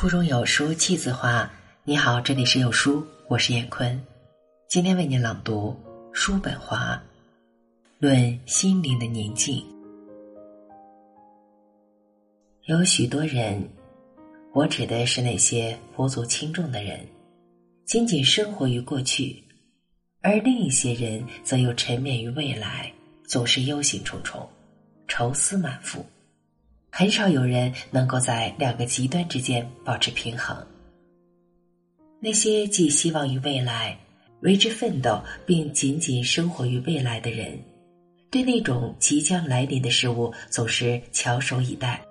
腹中有书气自华。你好，这里是有书，我是闫坤，今天为您朗读叔本华《论心灵的宁静》。有许多人，我指的是那些无足轻重的人，仅仅生活于过去；而另一些人则又沉湎于未来，总是忧心忡忡，愁思满腹。很少有人能够在两个极端之间保持平衡。那些寄希望于未来、为之奋斗，并仅仅生活于未来的人，对那种即将来临的事物总是翘首以待，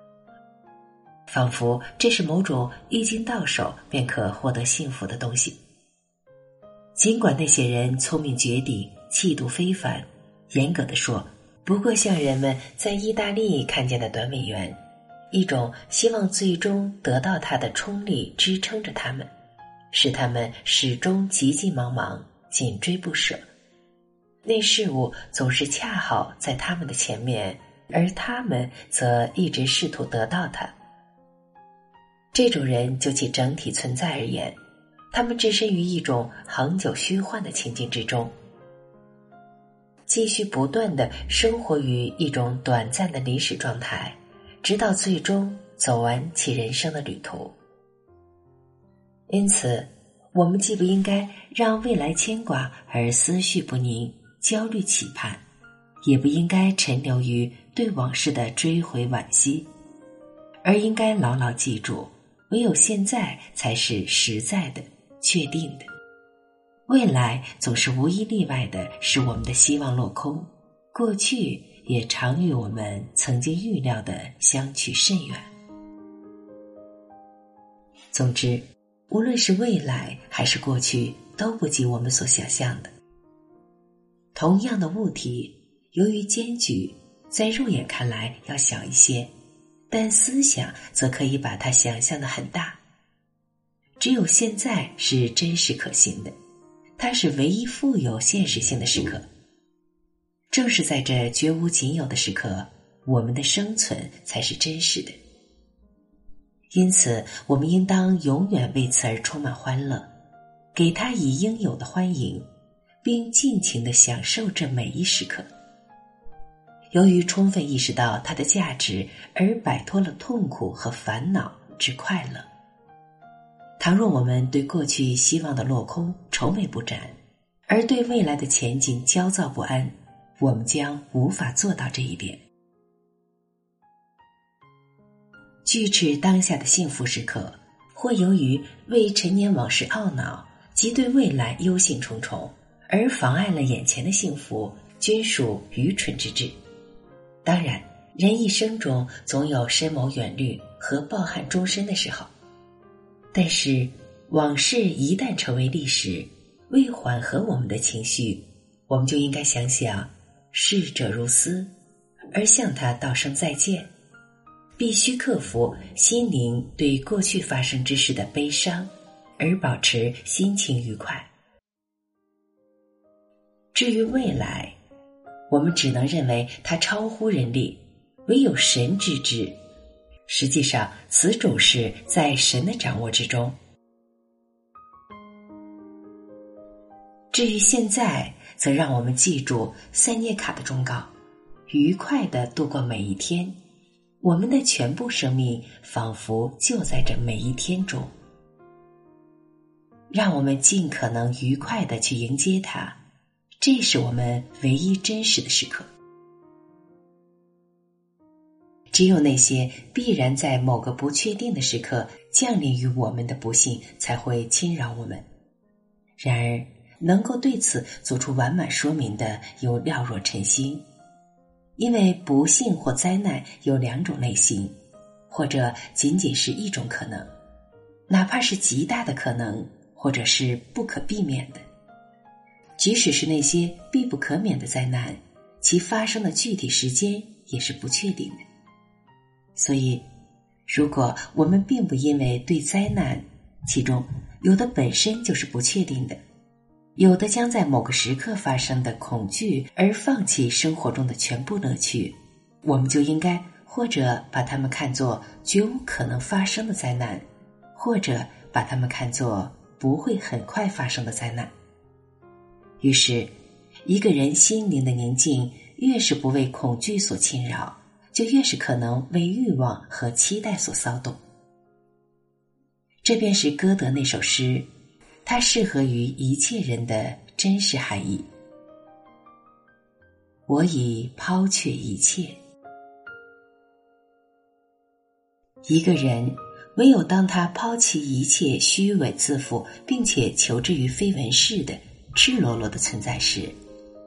仿佛这是某种一经到手便可获得幸福的东西。尽管那些人聪明绝顶、气度非凡，严格的说。不过，像人们在意大利看见的短尾猿，一种希望最终得到它的冲力支撑着他们，使他们始终急急忙忙、紧追不舍。那事物总是恰好在他们的前面，而他们则一直试图得到它。这种人就其整体存在而言，他们置身于一种恒久虚幻的情境之中。继续不断的生活于一种短暂的历史状态，直到最终走完其人生的旅途。因此，我们既不应该让未来牵挂而思绪不宁、焦虑期盼，也不应该沉留于对往事的追悔惋惜，而应该牢牢记住：唯有现在才是实在的、确定的。未来总是无一例外的使我们的希望落空，过去也常与我们曾经预料的相去甚远。总之，无论是未来还是过去，都不及我们所想象的。同样的物体，由于间距，在肉眼看来要小一些，但思想则可以把它想象的很大。只有现在是真实可行的。它是唯一富有现实性的时刻。正是在这绝无仅有的时刻，我们的生存才是真实的。因此，我们应当永远为此而充满欢乐，给他以应有的欢迎，并尽情的享受这每一时刻。由于充分意识到它的价值，而摆脱了痛苦和烦恼之快乐。倘若我们对过去希望的落空愁眉不展，而对未来的前景焦躁不安，我们将无法做到这一点。拒斥当下的幸福时刻，或由于为陈年往事懊恼及对未来忧心忡忡而妨碍了眼前的幸福，均属愚蠢之至。当然，人一生中总有深谋远虑和抱憾终身的时候。但是，往事一旦成为历史，为缓和我们的情绪，我们就应该想想“逝者如斯”，而向他道声再见。必须克服心灵对过去发生之事的悲伤，而保持心情愉快。至于未来，我们只能认为它超乎人力，唯有神知之。实际上，此种事在神的掌握之中。至于现在，则让我们记住塞涅卡的忠告：愉快的度过每一天。我们的全部生命仿佛就在这每一天中。让我们尽可能愉快的去迎接它，这是我们唯一真实的时刻。只有那些必然在某个不确定的时刻降临于我们的不幸，才会侵扰我们。然而，能够对此做出完满说明的，有廖若晨星。因为不幸或灾难有两种类型，或者仅仅是一种可能，哪怕是极大的可能，或者是不可避免的。即使是那些必不可免的灾难，其发生的具体时间也是不确定的。所以，如果我们并不因为对灾难，其中有的本身就是不确定的，有的将在某个时刻发生的恐惧而放弃生活中的全部乐趣，我们就应该或者把它们看作绝无可能发生的灾难，或者把它们看作不会很快发生的灾难。于是，一个人心灵的宁静越是不为恐惧所侵扰，就越是可能为欲望和期待所骚动。这便是歌德那首诗，它适合于一切人的真实含义。我已抛却一切。一个人唯有当他抛弃一切虚伪自负，并且求之于非文饰的赤裸裸的存在时，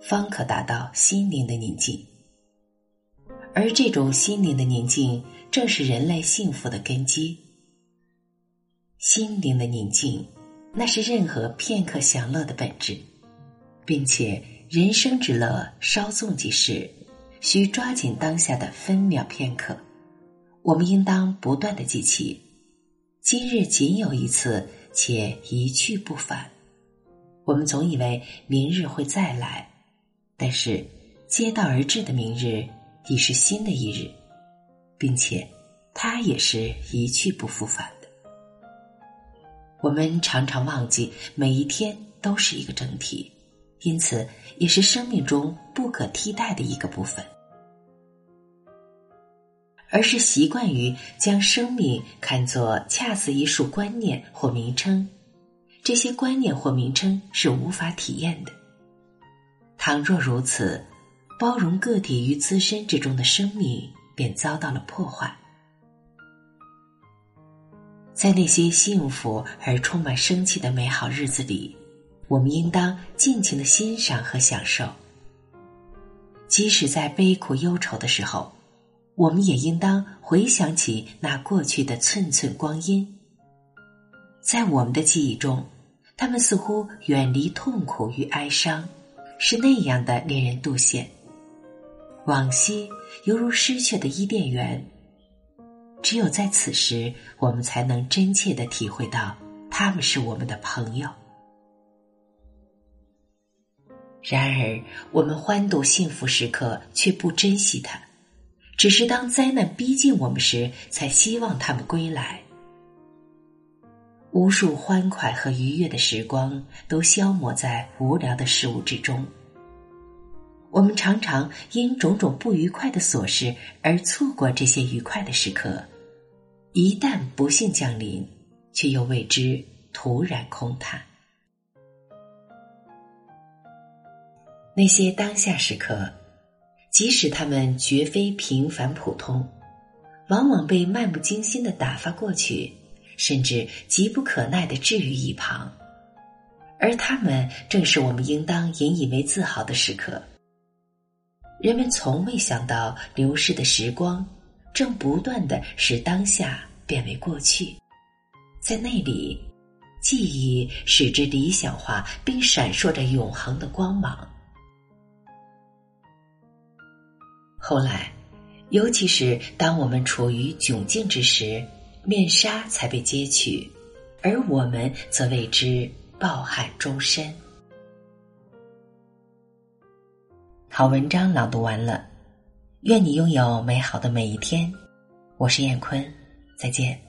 方可达到心灵的宁静。而这种心灵的宁静，正是人类幸福的根基。心灵的宁静，那是任何片刻享乐的本质，并且人生之乐稍纵即逝，需抓紧当下的分秒片刻。我们应当不断的记起，今日仅有一次，且一去不返。我们总以为明日会再来，但是接到而至的明日已是新的一日，并且它也是一去不复返的。我们常常忘记，每一天都是一个整体，因此也是生命中不可替代的一个部分，而是习惯于将生命看作恰似一束观念或名称，这些观念或名称是无法体验的。倘若如此，包容个体于自身之中的生命便遭到了破坏。在那些幸福而充满生气的美好日子里，我们应当尽情的欣赏和享受。即使在悲苦忧愁的时候，我们也应当回想起那过去的寸寸光阴。在我们的记忆中，他们似乎远离痛苦与哀伤，是那样的令人妒羡。往昔犹如失去的伊甸园。只有在此时，我们才能真切的体会到他们是我们的朋友。然而，我们欢度幸福时刻却不珍惜它，只是当灾难逼近我们时，才希望他们归来。无数欢快和愉悦的时光都消磨在无聊的事物之中。我们常常因种种不愉快的琐事而错过这些愉快的时刻。一旦不幸降临，却又为之突然空叹。那些当下时刻，即使他们绝非平凡普通，往往被漫不经心的打发过去，甚至急不可耐的置于一旁。而他们正是我们应当引以为自豪的时刻。人们从未想到流逝的时光。正不断的使当下变为过去，在那里，记忆使之理想化，并闪烁着永恒的光芒。后来，尤其是当我们处于窘境之时，面纱才被揭去，而我们则为之抱憾终身。好文章朗读完了。愿你拥有美好的每一天。我是燕坤，再见。